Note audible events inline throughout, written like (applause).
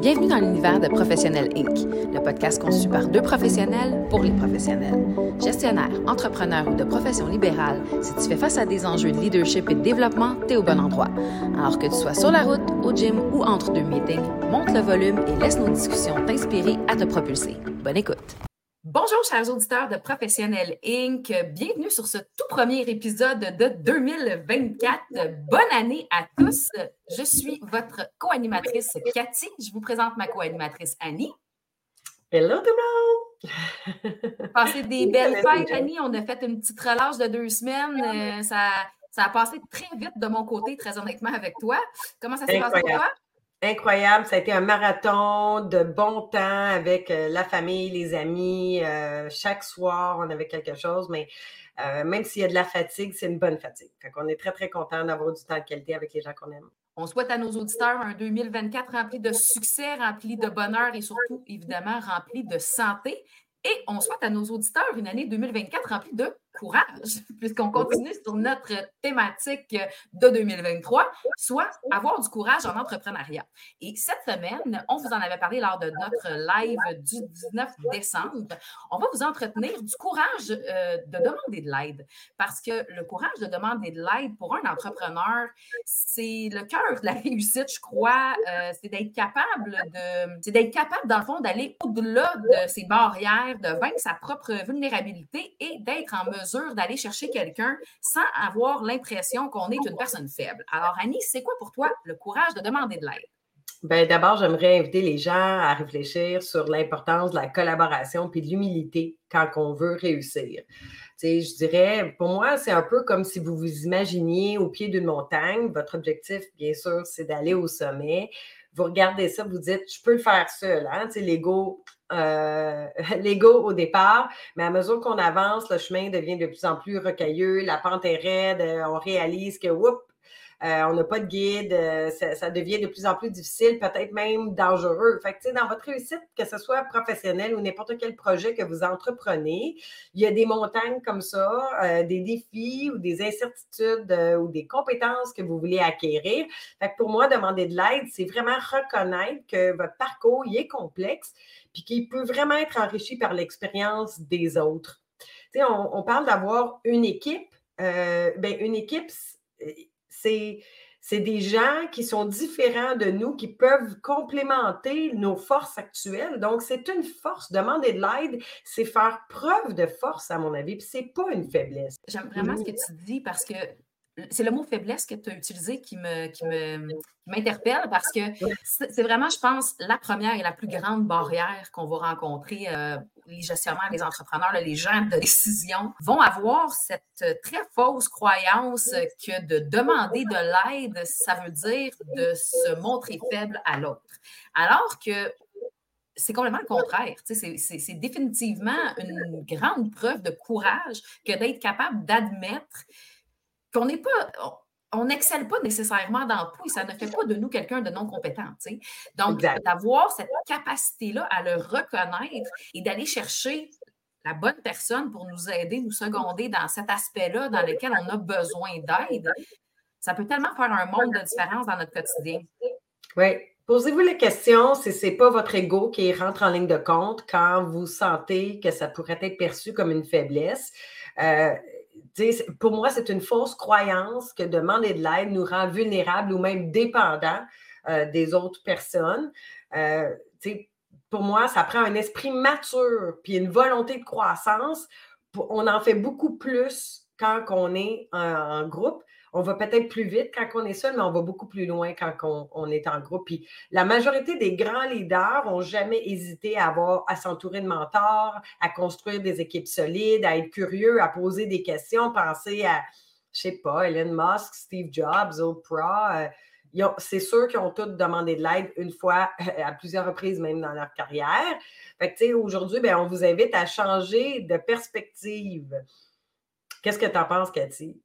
Bienvenue dans l'univers de Professionnel Inc., le podcast conçu par deux professionnels pour les professionnels. Gestionnaire, entrepreneur ou de profession libérale, si tu fais face à des enjeux de leadership et de développement, t'es au bon endroit. Alors que tu sois sur la route, au gym ou entre deux meetings, monte le volume et laisse nos discussions t'inspirer à te propulser. Bonne écoute! Bonjour, chers auditeurs de Professionnel Inc. Bienvenue sur ce tout premier épisode de 2024. Bonne année à tous. Je suis votre co-animatrice Cathy. Je vous présente ma co-animatrice Annie. Hello tout le monde! (laughs) Passez des belles fêtes, Annie. On a fait une petite relâche de deux semaines. Euh, ça, ça a passé très vite de mon côté, très honnêtement, avec toi. Comment ça s'est passé pour toi? Incroyable, ça a été un marathon de bon temps avec euh, la famille, les amis. Euh, chaque soir, on avait quelque chose, mais euh, même s'il y a de la fatigue, c'est une bonne fatigue. Fait qu'on est très, très content d'avoir du temps de qualité avec les gens qu'on aime. On souhaite à nos auditeurs un 2024 rempli de succès, rempli de bonheur et surtout, évidemment, rempli de santé. Et on souhaite à nos auditeurs une année 2024 remplie de courage, (laughs) puisqu'on continue sur notre thématique de 2023, soit avoir du courage en entrepreneuriat. Et cette semaine, on vous en avait parlé lors de notre live du 19 décembre. On va vous entretenir du courage euh, de demander de l'aide, parce que le courage de demander de l'aide pour un entrepreneur, c'est le cœur de la (laughs) réussite, je crois. Euh, c'est d'être capable de, c'est d'être capable, dans le fond, d'aller au-delà de ses barrières, de vaincre sa propre vulnérabilité et d'être en mesure d'aller chercher quelqu'un sans avoir l'impression qu'on est une personne faible. Alors, Annie, c'est quoi pour toi le courage de demander de l'aide? Bien, d'abord, j'aimerais inviter les gens à réfléchir sur l'importance de la collaboration puis de l'humilité quand on veut réussir. Tu sais, je dirais, pour moi, c'est un peu comme si vous vous imaginiez au pied d'une montagne. Votre objectif, bien sûr, c'est d'aller au sommet. Vous regardez ça, vous dites, je peux le faire seul. Hein? L'ego, euh, (laughs) l'ego au départ, mais à mesure qu'on avance, le chemin devient de plus en plus rocailleux, la pente est raide, euh, on réalise que, euh, on n'a pas de guide, ça, devient de plus en plus difficile, peut-être même dangereux. Fait que, dans votre réussite, que ce soit professionnel ou n'importe quel projet que vous entreprenez, il y a des montagnes comme ça, des défis ou des incertitudes ou des compétences que vous voulez acquérir. Fait pour moi, demander de l'aide, c'est vraiment reconnaître que votre parcours est complexe, puis qui peut vraiment être enrichi par l'expérience des autres. Sais, on, parle d'avoir une équipe. Euh, ben, une équipe, c'est, c'est des gens qui sont différents de nous, qui peuvent complémenter nos forces actuelles. Donc, c'est une force. Demander de l'aide, c'est faire preuve de force, à mon avis, puis c'est pas une faiblesse. J'aime vraiment ce que tu dis parce que c'est le mot faiblesse que tu as utilisé qui me, qui m'interpelle parce que c'est vraiment, je pense, la première et la plus grande barrière qu'on va rencontrer. Euh, les gestionnaires, les entrepreneurs, les gens de décision vont avoir cette très fausse croyance que de demander de l'aide, ça veut dire de se montrer faible à l'autre. Alors que c'est complètement le contraire. C'est définitivement une grande preuve de courage que d'être capable d'admettre qu'on n'est pas. On n'excelle pas nécessairement dans tout et ça ne fait pas de nous quelqu'un de non compétent. Donc, d'avoir cette capacité-là à le reconnaître et d'aller chercher la bonne personne pour nous aider, nous seconder dans cet aspect-là dans lequel on a besoin d'aide, ça peut tellement faire un monde de différence dans notre quotidien. Oui. Posez-vous la question si ce n'est pas votre ego qui rentre en ligne de compte quand vous sentez que ça pourrait être perçu comme une faiblesse. Euh, pour moi, c'est une fausse croyance que demander de l'aide nous rend vulnérables ou même dépendants euh, des autres personnes. Euh, pour moi, ça prend un esprit mature puis une volonté de croissance. On en fait beaucoup plus quand on est en groupe on va peut-être plus vite quand on est seul, mais on va beaucoup plus loin quand on, est en groupe. Puis la majorité des grands leaders n'ont jamais hésité à avoir à s'entourer de mentors, à construire des équipes solides, à être curieux, à poser des questions, penser à, je sais pas, Elon Musk, Steve Jobs, Oprah. Euh, c'est sûr qu'ils ont tous demandé de l'aide une fois, (laughs) à plusieurs reprises même dans leur carrière. Fait que, aujourd'hui, ben, on vous invite à changer de perspective. Qu'est-ce que tu en penses, Cathy?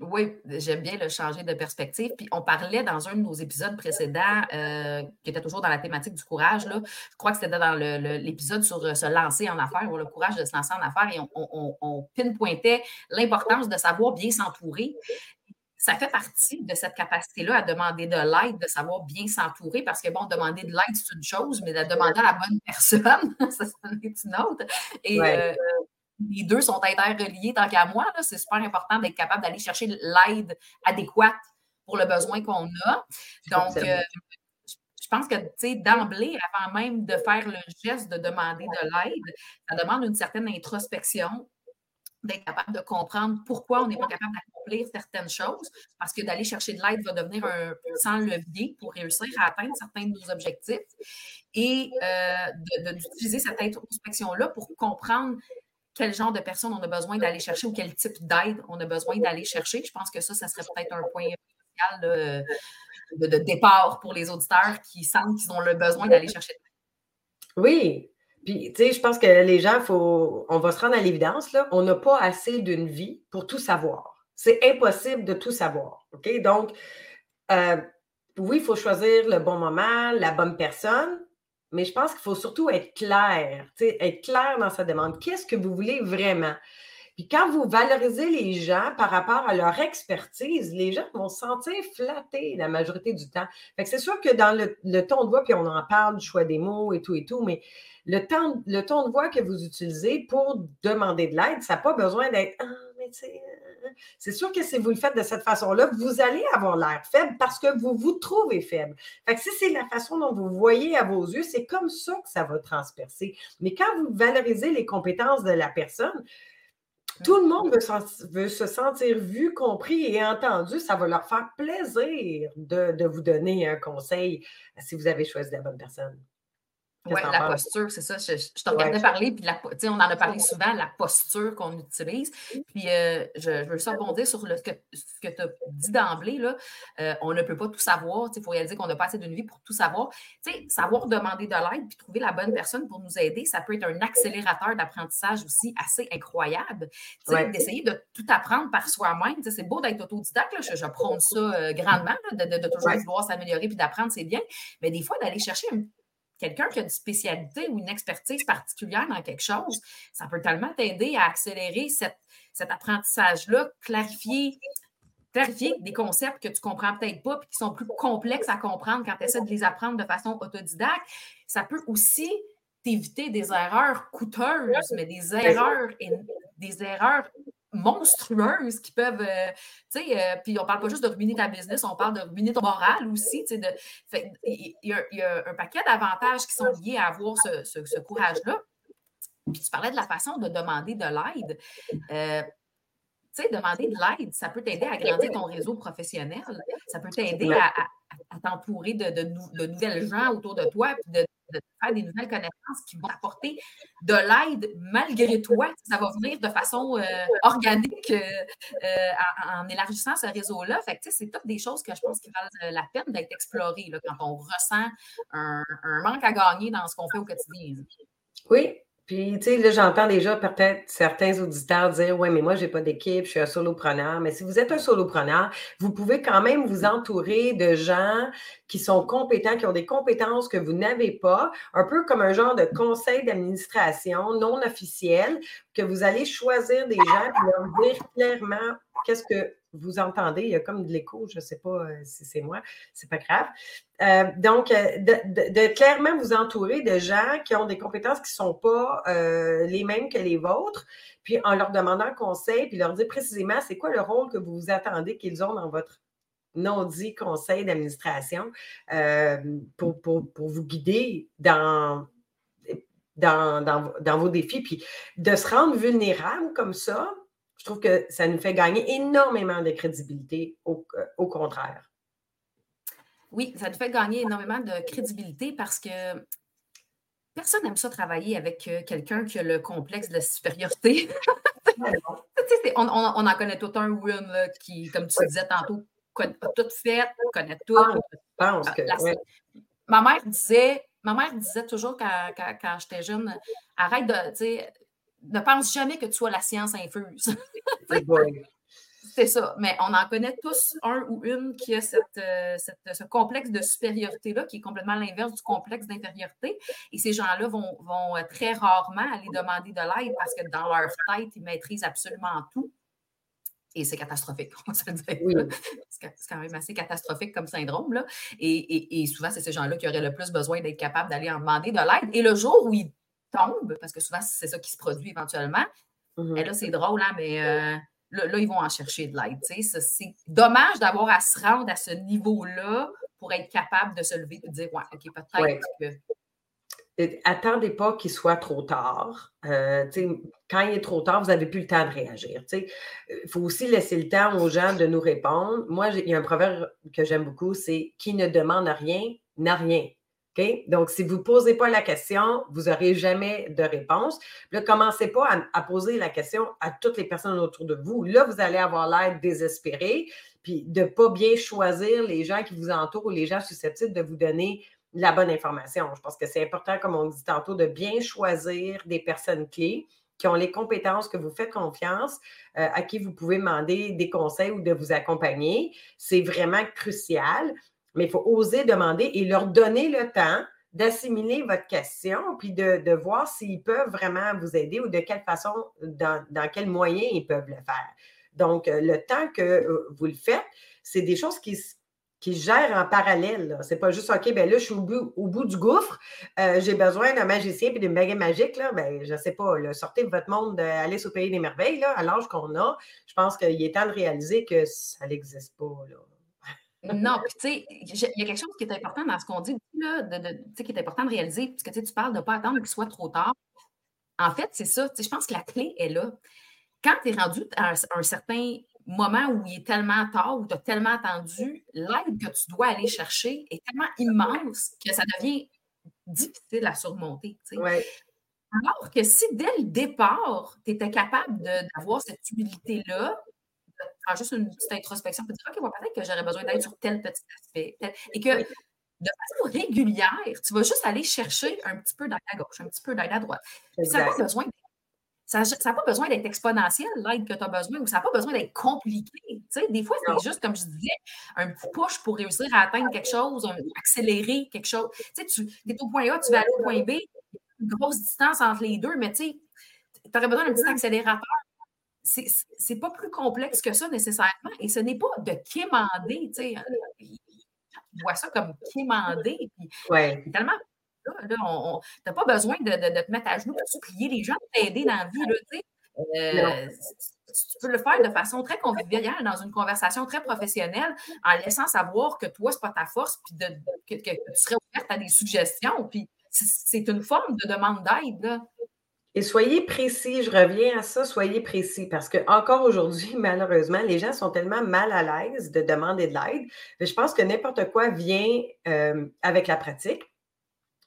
Oui, j'aime bien le changer de perspective. Puis on parlait dans un de nos épisodes précédents, euh, qui était toujours dans la thématique du courage, là. je crois que c'était dans l'épisode sur euh, se lancer en affaires, ou le courage de se lancer en affaires, et on, on, pinpointait l'importance de savoir bien s'entourer. ça fait partie de cette capacité-là à demander de l'aide, de savoir bien s'entourer, parce que, bon, demander de l'aide, c'est une chose, mais de demander à la bonne personne, (laughs) ça, c'est une autre. Et euh, les deux sont interreliés tant qu'à moi. C'est super important d'être capable d'aller chercher l'aide adéquate pour le besoin qu'on a. Donc, euh, je pense que, tu sais, d'emblée, avant même de faire le geste de demander de l'aide, ça demande une certaine introspection, d'être capable de comprendre pourquoi on n'est pas capable d'accomplir certaines choses, parce que d'aller chercher de l'aide va devenir un puissant levier pour réussir à atteindre certains de nos objectifs, et euh, d'utiliser cette introspection-là pour comprendre quel genre de personnes on a besoin d'aller chercher ou quel type d'aide on a besoin d'aller chercher. Je pense que ça, ça serait peut-être un point de, de, départ pour les auditeurs qui sentent qu'ils ont le besoin d'aller chercher. Oui, puis, tu sais, je pense que les gens, faut, on va se rendre à l'évidence, là, on n'a pas assez d'une vie pour tout savoir. C'est impossible de tout savoir. OK? Donc, euh, oui, il faut choisir le bon moment, la bonne personne, mais je pense qu'il faut surtout être clair, être clair dans sa demande. Qu'est-ce que vous voulez vraiment? Puis quand vous valorisez les gens par rapport à leur expertise, les gens vont se sentir flattés la majorité du temps. Fait que c'est sûr que dans le, ton de voix, puis on en parle du choix des mots et tout et tout, mais le, le ton de voix que vous utilisez pour demander de l'aide, ça n'a pas besoin d'être Ah, euh, c'est sûr que si vous le faites de cette façon-là, vous allez avoir l'air faible parce que vous vous trouvez faible. Fait que si c'est la façon dont vous voyez à vos yeux, c'est comme ça que ça va transpercer. Mais quand vous valorisez les compétences de la personne, tout le monde veut, se sentir vu, compris et entendu. Ça va leur faire plaisir de vous donner un conseil si vous avez choisi la bonne personne. Oui, la posture, c'est ça. Je, je t'en regardais parler, puis la, on en a parlé souvent, la posture qu'on utilise. Puis euh, je, veux ça sur le, ce que, que tu as dit d'emblée. Là. Euh, on ne peut pas tout savoir. Il faut réaliser qu'on n'a pas assez d'une vie pour tout savoir. savoir demander de l'aide puis trouver la bonne personne pour nous aider, ça peut être un accélérateur d'apprentissage aussi assez incroyable. D'essayer de tout apprendre par soi-même. C'est beau d'être autodidacte, là, je, je prône ça euh, grandement, de, de, toujours vouloir s'améliorer puis d'apprendre, c'est bien. Mais des fois, d'aller chercher un quelqu'un qui a une spécialité ou une expertise particulière dans quelque chose, ça peut tellement t'aider à accélérer cet apprentissage-là, clarifier, clarifier des concepts que tu ne comprends peut-être pas et qui sont plus complexes à comprendre quand tu essaies de les apprendre de façon autodidacte. Ça peut aussi t'éviter des erreurs coûteuses, mais des erreurs, des erreurs monstrueuses qui peuvent, euh, tu sais, euh, puis on parle pas juste de ruiner ta business, on parle de ruiner ton moral aussi, tu sais, il y, a un paquet d'avantages qui sont liés à avoir ce, courage-là. Puis tu parlais de la façon de demander de l'aide. Euh, tu sais, demander de l'aide, ça peut t'aider à grandir ton réseau professionnel. Ça peut t'aider à, t'entourer de, de, nouvelles gens autour de toi, puis de de faire des nouvelles connaissances qui vont apporter de l'aide malgré toi. Ça va venir de façon euh, organique euh, euh, en, élargissant ce réseau-là. Fait c'est toutes des choses que je pense qui valent la peine d'être explorées quand on ressent un, un, manque à gagner dans ce qu'on fait au quotidien. Oui, puis, tu sais, là, j'entends déjà peut-être certains auditeurs dire Ouais, mais moi, je n'ai pas d'équipe, je suis un solopreneur. Mais si vous êtes un solopreneur, vous pouvez quand même vous entourer de gens qui sont compétents, qui ont des compétences que vous n'avez pas, un peu comme un genre de conseil d'administration non officiel, que vous allez choisir des gens et leur dire clairement qu'est-ce que vous entendez, il y a comme de l'écho, je ne sais pas euh, si c'est moi, c'est pas grave. Euh, donc, euh, de, clairement vous entourer de gens qui ont des compétences qui ne sont pas les mêmes que les vôtres, puis en leur demandant conseil, puis leur dire précisément c'est quoi le rôle que vous vous attendez qu'ils ont dans votre non-dit conseil d'administration pour, pour, pour, vous guider dans, dans, dans vos défis, puis de se rendre vulnérable comme ça, je trouve que ça nous fait gagner énormément de crédibilité, au, euh, contraire. Oui, ça nous fait gagner énormément de crédibilité parce que personne n'aime ça travailler avec euh, quelqu'un qui a le complexe de la supériorité. (laughs) on, en connaît tout un ou une qui, comme tu disais tantôt, connaît tout fait, connaît tout. Ah, ma mère disait, ma mère disait toujours quand, quand j'étais jeune, arrête de, ne pense jamais que tu sois la science infuse. (laughs) C'est ça. Mais on en connaît tous un ou une qui a euh, ce complexe de supériorité-là, qui est complètement l'inverse du complexe d'infériorité. Et ces gens-là vont, vont, euh, très rarement aller demander de l'aide parce que dans leur tête, ils maîtrisent absolument tout. Et c'est catastrophique, (laughs) on se. C'est quand même assez catastrophique comme syndrome. Là. Et, souvent, c'est ces gens-là qui auraient le plus besoin d'être capables d'aller en demander de l'aide. Et le jour où ils tombent, parce que souvent, c'est ça qui se produit éventuellement, mm-hmm. et là, c'est drôle, hein, mais euh, là, ils vont en chercher de l'aide. C'est dommage d'avoir à se rendre à ce niveau-là pour être capable de se lever et de dire Ouais, OK, peut-être que attendez pas qu'il soit trop tard. Euh, quand il est trop tard, vous n'avez plus le temps de réagir. Il faut aussi laisser le temps aux gens de nous répondre. Moi, il y a un proverbe que j'aime beaucoup, c'est qui ne demande rien n'a rien. Donc, si vous ne posez pas la question, vous n'aurez jamais de réponse. ne commencez pas à, poser la question à toutes les personnes autour de vous. Là, vous allez avoir l'air désespéré, puis de ne pas bien choisir les gens qui vous entourent ou les gens susceptibles de vous donner la bonne information. Je pense que c'est important, comme on dit tantôt, de bien choisir des personnes clés qui ont les compétences que vous faites confiance, euh, à qui vous pouvez demander des conseils ou de vous accompagner. C'est vraiment crucial, mais il faut oser demander et leur donner le temps d'assimiler votre question, puis de, voir s'ils peuvent vraiment vous aider ou de quelle façon, dans, dans quels moyens ils peuvent le faire. Donc, euh, le temps que euh, vous le faites, c'est des choses qui, qui gèrent en parallèle. Ce n'est pas juste OK, ben là, je suis au bout, du gouffre, euh, j'ai besoin d'un magicien et d'une baguette magique. Là, ben, je ne sais pas, sortez de votre monde, Alice au Pays des Merveilles, là, à l'âge qu'on a. Je pense qu'il est temps de réaliser que ça n'existe pas. Non, puis tu sais, il y a quelque chose qui est important dans ce qu'on dit, là, de, qui est important de réaliser, parce que tu parles de ne pas attendre qu'il soit trop tard. En fait, c'est ça. Je pense que la clé est là. Quand tu es rendu à un certain moment où il est tellement tard, où tu as tellement attendu, l'aide que tu dois aller chercher est tellement immense que ça devient difficile à surmonter. Alors que si dès le départ, tu étais capable d'avoir cette humilité-là, faire juste une petite introspection, de dire OK, peut-être que j'aurais besoin d'aide sur tel petit aspect. Et que de façon régulière, tu vas juste aller chercher un petit peu d'aide à gauche, un petit peu d'aide à droite. Ça n'a pas besoin ça n'a pas besoin d'être exponentiel, l'aide que tu as besoin, ou ça n'a pas besoin d'être compliqué. des fois, c'est juste, comme je disais, un petit push pour réussir à atteindre quelque chose, accélérer quelque chose. tu es au point A, tu vas aller au point B, une grosse distance entre les deux, mais tu aurais besoin d'un petit accélérateur. C'est pas plus complexe que ça nécessairement, et ce n'est pas de quémander. Tu vois ça comme quémander. Ouais. Tellement tu n'as pas besoin de, te mettre à genoux pour supplier les gens de t'aider dans la vie. Euh, tu peux le faire de façon très conviviale dans une conversation très professionnelle en laissant savoir que toi, ce n'est pas ta force, puis que, tu serais ouverte à des suggestions. Puis c'est une forme de demande d'aide. Et soyez précis, je reviens à ça, soyez précis, parce que encore aujourd'hui, (laughs) malheureusement, les gens sont tellement mal à l'aise de demander de l'aide. Je pense que n'importe quoi vient euh, avec la pratique.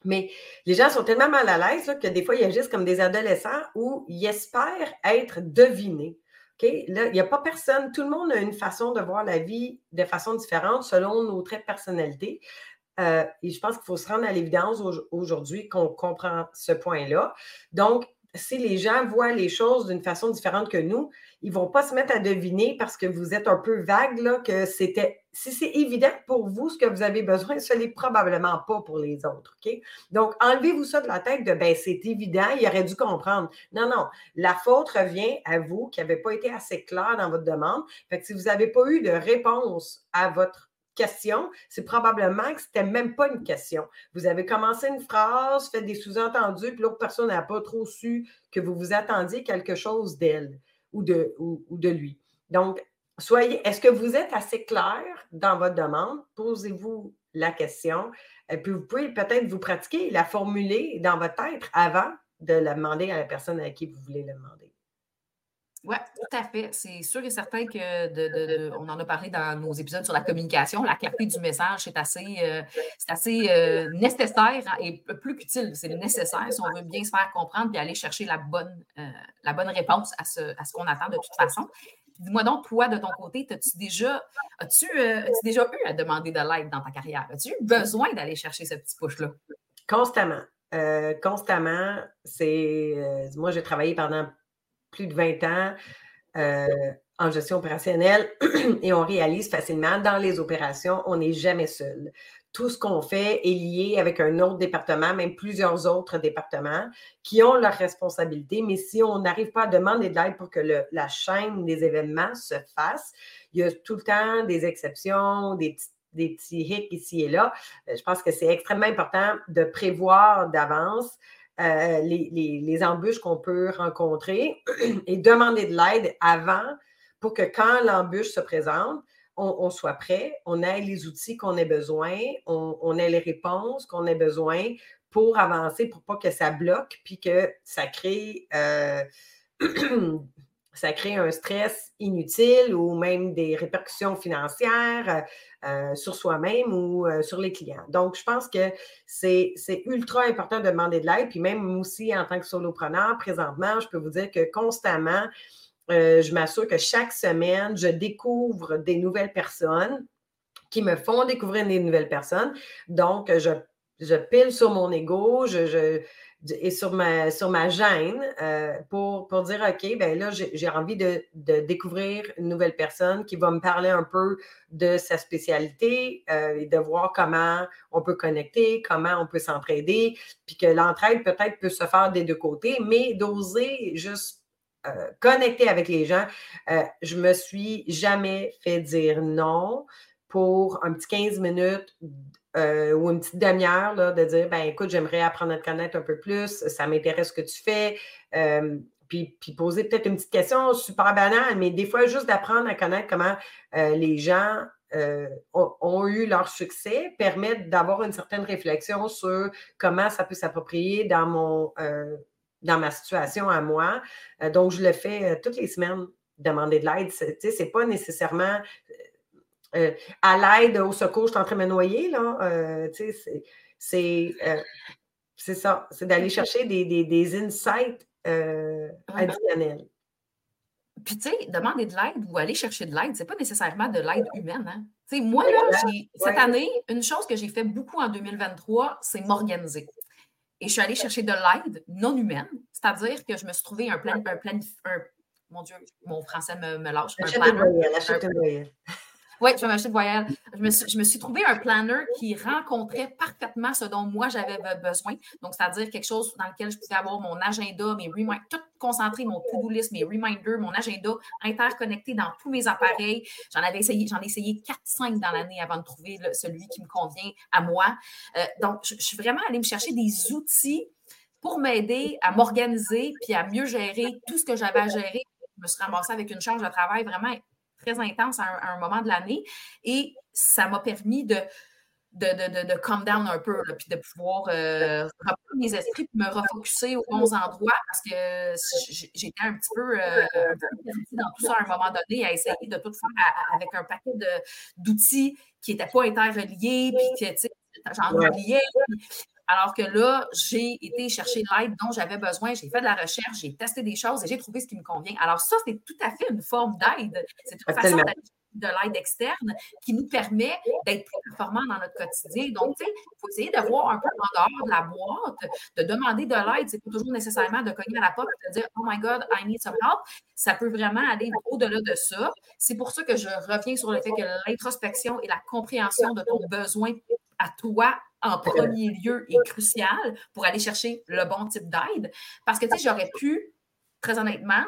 Mais les gens sont tellement mal à l'aise que des fois, ils agissent comme des adolescents où ils espèrent être devinés. Là, il n'y a pas personne, tout le monde a une façon de voir la vie de façon différente selon nos traits de personnalité. Euh, et je pense qu'il faut se rendre à l'évidence aujourd'hui qu'on comprend ce point-là. Donc, si les gens voient les choses d'une façon différente que nous, ils ne vont pas se mettre à deviner parce que vous êtes un peu vague, là, que c'était. Si c'est évident pour vous ce que vous avez besoin, ce n'est probablement pas pour les autres. Donc, enlevez-vous ça de la tête de ben, c'est évident, il aurait dû comprendre. Non, non. La faute revient à vous qui n'avez pas été assez clair dans votre demande. Fait que si vous n'avez pas eu de réponse à votre question, c'est probablement que ce n'était même pas une question. Vous avez commencé une phrase, fait des sous-entendus, puis l'autre personne n'a pas trop su que vous vous attendiez quelque chose d'elle ou de, ou, de lui. Donc, soyez, est-ce que vous êtes assez clair dans votre demande? Posez-vous la question. Et puis, vous pouvez peut-être vous pratiquer, la formuler dans votre tête avant de la demander à la personne à qui vous voulez la demander. Oui, tout à fait. C'est sûr et certain que de, on en a parlé dans nos épisodes sur la communication. La clarté du message, c'est assez, euh, assez euh, nécessaire et plus qu'utile. C'est nécessaire si on veut bien se faire comprendre et aller chercher la bonne, euh, la bonne réponse à ce, à ce qu'on attend de toute façon. Dis-moi donc, toi, de ton côté, as-tu déjà, as-tu, déjà eu à demander de l'aide dans ta carrière? As-tu eu besoin d'aller chercher ce petit push-là? Constamment. constamment. C'est. moi, j'ai travaillé pendant plus de 20 ans euh, en gestion opérationnelle (clears throat) et on réalise facilement dans les opérations, on n'est jamais seul. tout ce qu'on fait est lié avec un autre département, même plusieurs autres départements qui ont leurs responsabilités. Mais si on n'arrive pas à demander de l'aide pour que la chaîne des événements se fasse, il y a tout le temps des exceptions, des petits des petits hicks ici et là. Euh, je pense que c'est extrêmement important de prévoir d'avance euh, les, embûches qu'on peut rencontrer (clears throat) et demander de l'aide avant pour que quand l'embûche se présente, on, soit prêt, on ait les outils qu'on ait besoin, on, ait les réponses qu'on ait besoin pour avancer, pour pas que ça bloque, puis que ça crée, euh, (clears throat) ça crée un stress inutile ou même des répercussions financières euh, sur soi-même ou euh, sur les clients. Donc, je pense que c'est ultra important de demander de l'aide. Puis même aussi, en tant que solopreneur, présentement, je peux vous dire que constamment, euh, je m'assure que chaque semaine, je découvre des nouvelles personnes qui me font découvrir des nouvelles personnes. Donc, je, je pile sur mon ego, je, et sur ma, sur ma gêne euh, pour, pour dire OK, ben là, j'ai envie de, découvrir une nouvelle personne qui va me parler un peu de sa spécialité euh, et de voir comment on peut connecter, comment on peut s'entraider, puis que l'entraide peut-être peut se faire des deux côtés, mais d'oser juste euh, connecter avec les gens. Je me suis jamais fait dire non pour un petit 15 minutes euh, ou une petite demi-heure de dire ben écoute, j'aimerais apprendre à te connaître un peu plus, ça m'intéresse ce que tu fais. puis, puis, poser peut-être une petite question super banale, mais des fois, juste d'apprendre à connaître comment les gens ont, eu leur succès permet d'avoir une certaine réflexion sur comment ça peut s'approprier dans mon dans ma situation à moi. Euh, donc, je le fais euh, toutes les semaines, demander de l'aide. Ce n'est pas nécessairement euh, à l'aide, au secours, je suis en train de me noyer. Là, c'est ça, c'est d'aller chercher des, des, des insights additionnels. Puis, tu sais, demander de l'aide ou aller chercher de l'aide, c'est pas nécessairement de l'aide humaine. Hein? Tu sais, moi, là, cette année, une chose que j'ai fait beaucoup en 2023, c'est m'organiser. Et je suis allée chercher de l'aide non humaine, c'est-à-dire que je me suis trouvé un plan, un plan, mon Dieu, mon français me, me lâche. Un planner, oui, je vais m'acheter de voyelle. Je me, suis, je me suis trouvé un planner qui rencontrait parfaitement ce dont moi j'avais besoin. Donc, c'est-à-dire quelque chose dans lequel je pouvais avoir mon agenda, mes reminders, tout concentré, mon to-do list, mes reminders, mon agenda interconnecté dans tous mes appareils. J'en avais essayé, j'en ai essayé 4-5 dans l'année avant de trouver celui qui me convient à moi. Euh, donc, je, je suis vraiment allée me chercher des outils pour m'aider à m'organiser puis à mieux gérer tout ce que j'avais à gérer. Je me suis ramassée avec une charge de travail vraiment très intense à un, moment de l'année. Et ça m'a permis de, de, de, de, calm down un peu, puis de pouvoir euh, reprendre mes esprits et me refocuser aux bons endroits parce que j'étais un petit peu euh, dans tout ça à un moment donné, à essayer de tout faire avec un paquet d'outils qui n'étaient pas interreliés, puis que j'en oubliais. Alors que là, j'ai été chercher l'aide dont j'avais besoin, j'ai fait de la recherche, j'ai testé des choses et j'ai trouvé ce qui me convient. Alors ça, c'est tout à fait une forme d'aide. C'est une façon de l'aide externe qui nous permet d'être plus performants dans notre quotidien. Donc, tu sais, il faut essayer de voir un peu en dehors de la boîte, de demander de l'aide. C'est pas toujours nécessairement de cogner à la porte et de dire Oh my God, I need some help. Ça peut vraiment aller au-delà de ça. C'est pour ça que je reviens sur le fait que l'introspection et la compréhension de ton besoin à toi en premier lieu est crucial pour aller chercher le bon type d'aide. Parce que, tu sais, j'aurais pu, très honnêtement,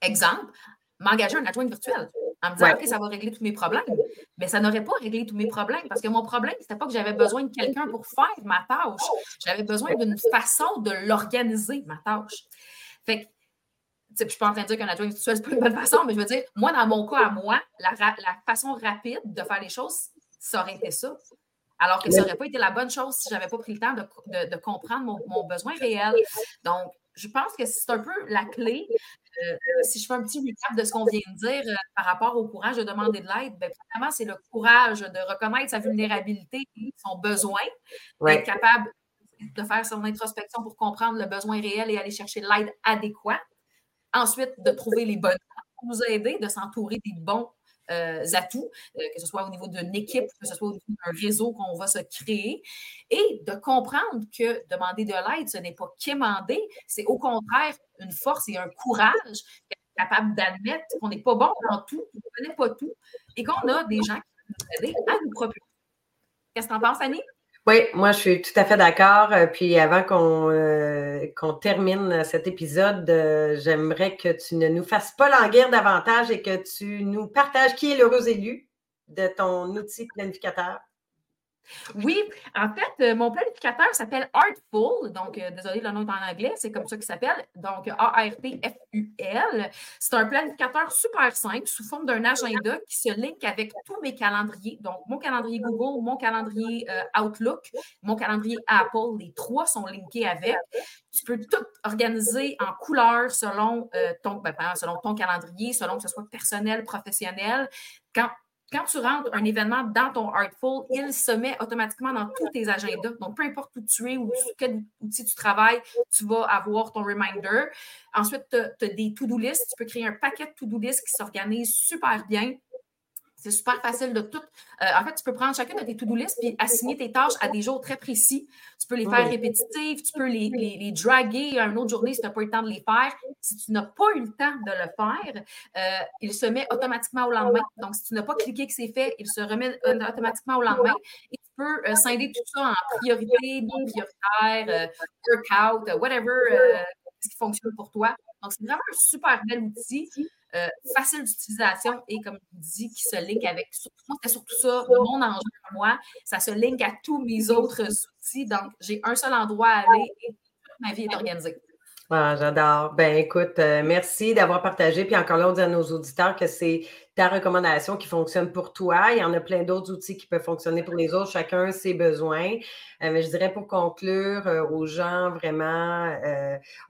exemple, m'engager un adjoint virtuel en me disant, OK, ça va régler tous mes problèmes. Mais ça n'aurait pas réglé tous mes problèmes parce que mon problème, ce n'était pas que j'avais besoin de quelqu'un pour faire ma tâche. J'avais besoin d'une façon de l'organiser, ma tâche. Fait que, je ne suis pas en train de dire qu'un adjoint virtuel, ce n'est pas une bonne façon, mais je veux dire, moi, dans mon cas à moi, la, la façon rapide de faire les choses, ça aurait été ça. Alors que ça n'aurait pas été la bonne chose si je n'avais pas pris le temps de, comprendre mon, besoin réel. Donc, je pense que c'est un peu la clé. Euh, si je fais un petit recap de ce qu'on vient de dire euh, par rapport au courage de demander de l'aide, bien, premièrement, c'est le courage de reconnaître sa vulnérabilité son besoin, d'être capable de faire son introspection pour comprendre le besoin réel et aller chercher l'aide adéquate. Ensuite, de trouver les bonnes pour nous aider, de s'entourer des bons atouts, euh, que ce soit au niveau d'une équipe, que ce soit au niveau d'un réseau qu'on va se créer, et de comprendre que demander de l'aide, ce n'est pas quémander, c'est au contraire une force et un courage capable d'admettre qu'on n'est pas bon dans tout, qu'on ne connaît pas tout, et qu'on a des gens qui nous aider à nous propulser. Qu'est-ce que tu en penses, Annie? Oui, moi, je suis tout à fait d'accord. Euh, puis avant qu'on euh, qu'on termine cet épisode, euh, j'aimerais que tu ne nous fasses pas languir davantage et que tu nous partages qui est l'heureux élu de ton outil planificateur. Oui, en fait, euh, mon planificateur s'appelle Artful. Donc, euh, désolé, le nom est en anglais, c'est comme ça qu'il s'appelle. Donc, A-R-T-F-U-L. C'est un planificateur super simple sous forme d'un agenda qui se link avec tous mes calendriers. Donc, mon calendrier Google, mon calendrier euh, Outlook, mon calendrier Apple, les trois sont linkés avec. Tu peux tout organiser en couleur selon, ton, ben, selon ton calendrier, selon que ce soit personnel, professionnel. Quand quand tu rentres un événement dans ton Artful, il se met automatiquement dans tous tes agendas. Donc, peu importe où tu es ou quel outil tu travailles, tu vas avoir ton reminder. Ensuite, tu as, des to-do lists. Tu peux créer un paquet de to-do lists qui s'organise super bien. C'est super facile de tout. Euh, en fait, tu peux prendre chacun de tes to-do list et assigner tes tâches à des jours très précis. Tu peux les faire répétitives, tu peux les, les, draguer à une autre journée si tu n'as pas eu le temps de les faire. Si tu n'as pas eu le temps de le faire, euh, il se met automatiquement au lendemain. Donc, si tu n'as pas cliqué que c'est fait, il se remet automatiquement au lendemain. Et tu peux euh, scinder tout ça en priorité, non prioritaire, workout, whatever, ce qui fonctionne pour toi. Donc, c'est vraiment un super bel outil. Euh, facile d'utilisation et, comme je dis, qui se link avec. Moi, surtout ça, mon enjeu pour moi. Ça se link à tous mes autres outils. Donc, j'ai un seul endroit à aller et toute ma vie est organisée. Ah, j'adore. Ben écoute, euh, merci d'avoir partagé. Puis encore là, on dit à nos auditeurs que c'est ta recommandation qui fonctionne pour toi. Il y en a plein d'autres outils qui peuvent fonctionner pour les autres, chacun ses besoins. Euh, mais je dirais pour conclure euh, aux gens, vraiment,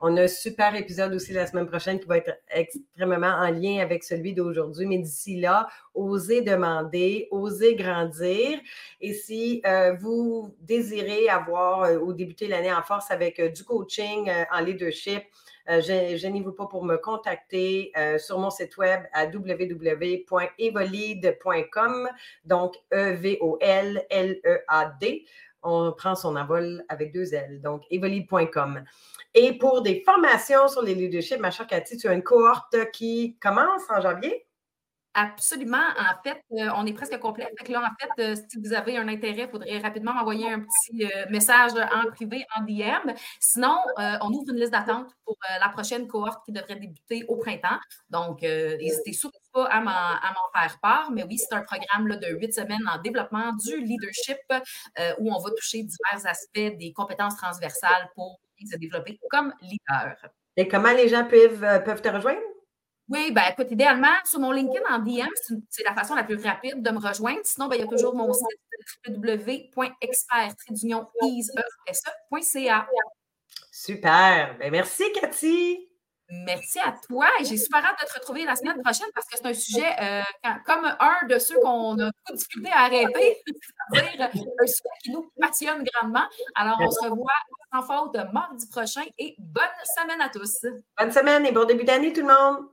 on a un super épisode aussi la semaine prochaine qui va être extrêmement en lien avec celui d'aujourd'hui. Mais d'ici là, osez demander, osez grandir. Et si vous désirez avoir ou débuter l'année en force avec du coaching en leadership, euh, je n'y vous pas pour me contacter euh, sur mon site web à www.evolide.com, donc E-V-O-L-L-E-A-D. On prend son envol avec deux L, donc evolide.com. Et pour des formations sur les leadership, ma chère Cathy, tu as une cohorte qui commence en janvier? Absolument. En fait, euh, on est presque complet. Fait là, en fait, euh, si vous avez un intérêt, il faudrait rapidement m'envoyer un petit euh, message en privé, en DM. Sinon, on ouvre une liste d'attente pour la prochaine cohorte qui devrait débuter au printemps. Donc, n'hésitez surtout pas à m'en faire part. Mais oui, c'est un programme de huit semaines en développement du leadership où on va toucher divers aspects des compétences transversales pour se développer comme leader. Et comment les gens peuvent, peuvent te rejoindre? Oui, ben écoute, idéalement, sur mon LinkedIn en DM, c'est la façon la plus rapide de me rejoindre. Sinon, ben, il y a toujours mon site www.expert-ease.ca. Super. Ben, merci, Cathy. Merci à toi et j'ai super hâte de te retrouver la semaine prochaine parce que c'est un sujet euh, comme un de ceux qu'on a beaucoup de difficulté à arrêter, (laughs) c'est-à-dire un sujet qui nous passionne grandement. Alors, on se revoit sans faute mardi prochain et bonne semaine à tous. Bonne semaine et bon début d'année tout le monde.